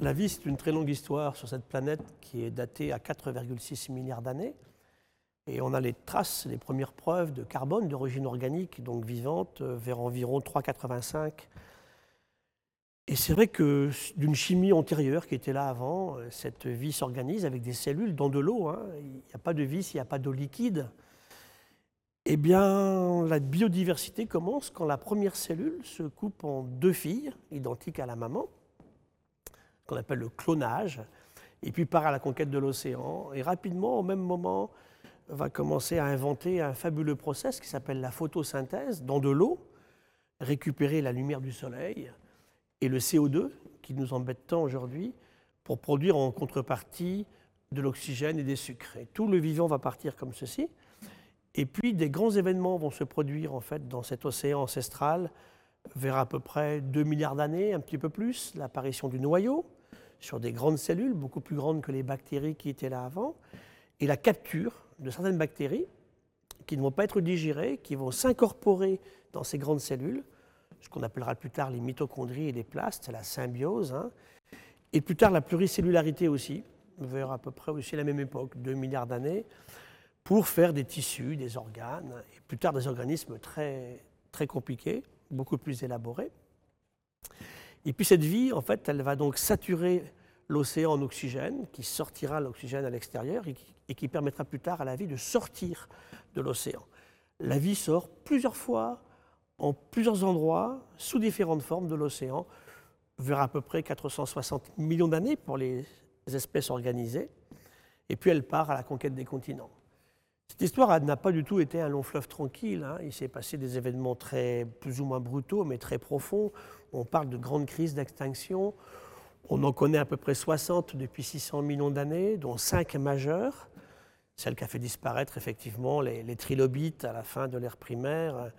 La vie, c'est une très longue histoire sur cette planète qui est datée à 4,6 milliards d'années. Et on a les traces, les premières preuves de carbone d'origine organique, donc vivante, euh, vers environ 3,85. Et c'est vrai que d'une chimie antérieure qui était là avant, euh, cette vie s'organise avec des cellules dans de l'eau. Hein. Il n'y a pas de vie s'il n'y a pas d'eau liquide. Eh bien, la biodiversité commence quand la première cellule se coupe en deux filles, identiques à la maman, qu'on appelle le clonage, et puis part à la conquête de l'océan. Et rapidement, au même moment, va commencer à inventer un fabuleux process qui s'appelle la photosynthèse dans de l'eau, récupérer la lumière du soleil et le CO2 qui nous embête tant aujourd'hui pour produire en contrepartie de l'oxygène et des sucres. Et tout le vivant va partir comme ceci. Et puis des grands événements vont se produire en fait dans cet océan ancestral vers à peu près 2 milliards d'années, un petit peu plus, l'apparition du noyau sur des grandes cellules, beaucoup plus grandes que les bactéries qui étaient là avant, et la capture de certaines bactéries qui ne vont pas être digérées, qui vont s'incorporer dans ces grandes cellules, ce qu'on appellera plus tard les mitochondries et les plastes, la symbiose, hein. et plus tard la pluricellularité aussi, vers à peu près aussi la même époque, 2 milliards d'années, pour faire des tissus, des organes, et plus tard des organismes très, très compliqués, beaucoup plus élaborés. Et puis cette vie, en fait, elle va donc saturer l'océan en oxygène, qui sortira l'oxygène à l'extérieur et, qui permettra plus tard à la vie de sortir de l'océan. La vie sort plusieurs fois, en plusieurs endroits, sous différentes formes de l'océan, vers à peu près 460 millions d'années pour les espèces organisées, et puis elle part à la conquête des continents. Cette histoire n'a pas du tout été un long fleuve tranquille. Hein. Il s'est passé des événements très, plus ou moins brutaux, mais très profonds. On parle de grandes crises d'extinction. On en connaît à peu près 60 depuis 600 millions d'années, dont 5 majeures. Celle qui a fait disparaître effectivement les, trilobites à la fin de l'ère primaire,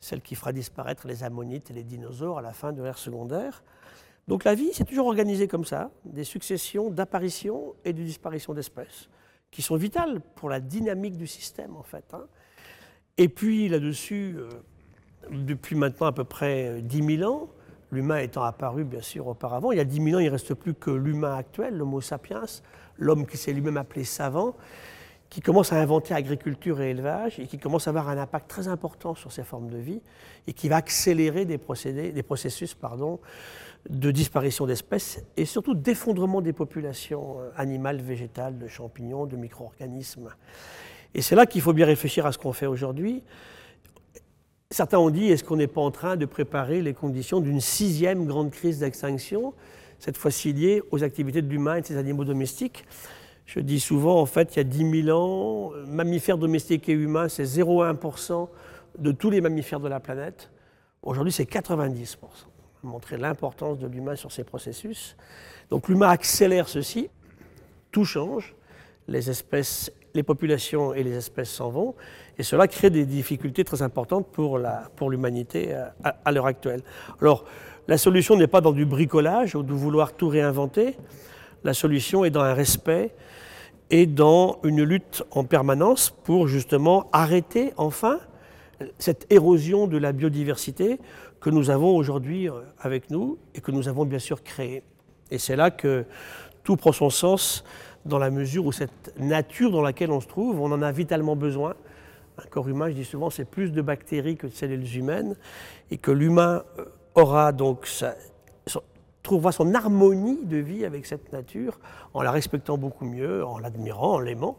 celle qui fera disparaître les ammonites et les dinosaures à la fin de l'ère secondaire. Donc la vie s'est toujours organisée comme ça, des successions d'apparitions et de disparitions d'espèces, qui sont vitales pour la dynamique du système en fait. Hein. Et puis là-dessus, euh, depuis maintenant à peu près 10 000 ans, l'humain étant apparu bien sûr auparavant. Il y a 10 000 ans, il ne reste plus que l'humain actuel, l'homo sapiens, l'homme qui s'est lui-même appelé savant, qui commence à inventer agriculture et élevage et qui commence à avoir un impact très important sur ces formes de vie et qui va accélérer des, procédés, des processus pardon, de disparition d'espèces et surtout d'effondrement des populations euh, animales, végétales, de champignons, de micro-organismes. Et c'est là qu'il faut bien réfléchir à ce qu'on fait aujourd'hui. Certains ont dit, est-ce qu'on n'est pas en train de préparer les conditions d'une sixième grande crise d'extinction, cette fois-ci liée aux activités de l'humain et de ses animaux domestiques? Je dis souvent, en fait, il y a 10 000 ans, mammifères domestiques et humains, c'est 0,1% de tous les mammifères de la planète. Aujourd'hui, c'est 90%. Montrer l'importance de l'humain sur ces processus. Donc l'humain accélère ceci, tout change, les espèces les populations et les espèces s'en vont, et cela crée des difficultés très importantes pour l'humanité pour à, à l'heure actuelle. Alors, la solution n'est pas dans du bricolage ou de vouloir tout réinventer, la solution est dans un respect et dans une lutte en permanence pour justement arrêter enfin cette érosion de la biodiversité que nous avons aujourd'hui euh, avec nous et que nous avons bien sûr créée. Et c'est là que tout prend son sens dans la mesure où cette nature dans laquelle on se trouve, on en a vitalement besoin. Un corps humain, je dis souvent, c'est plus de bactéries que de cellules humaines, et que l'humain euh, aura donc trouvera son harmonie de vie avec cette nature en la respectant beaucoup mieux, en l'admirant, en l'aimant,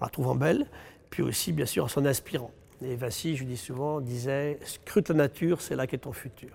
en la trouvant belle, puis aussi bien sûr en s'en inspirant. Et Vassi, je dis souvent, disait, scrute la nature, c'est là qu'est ton futur.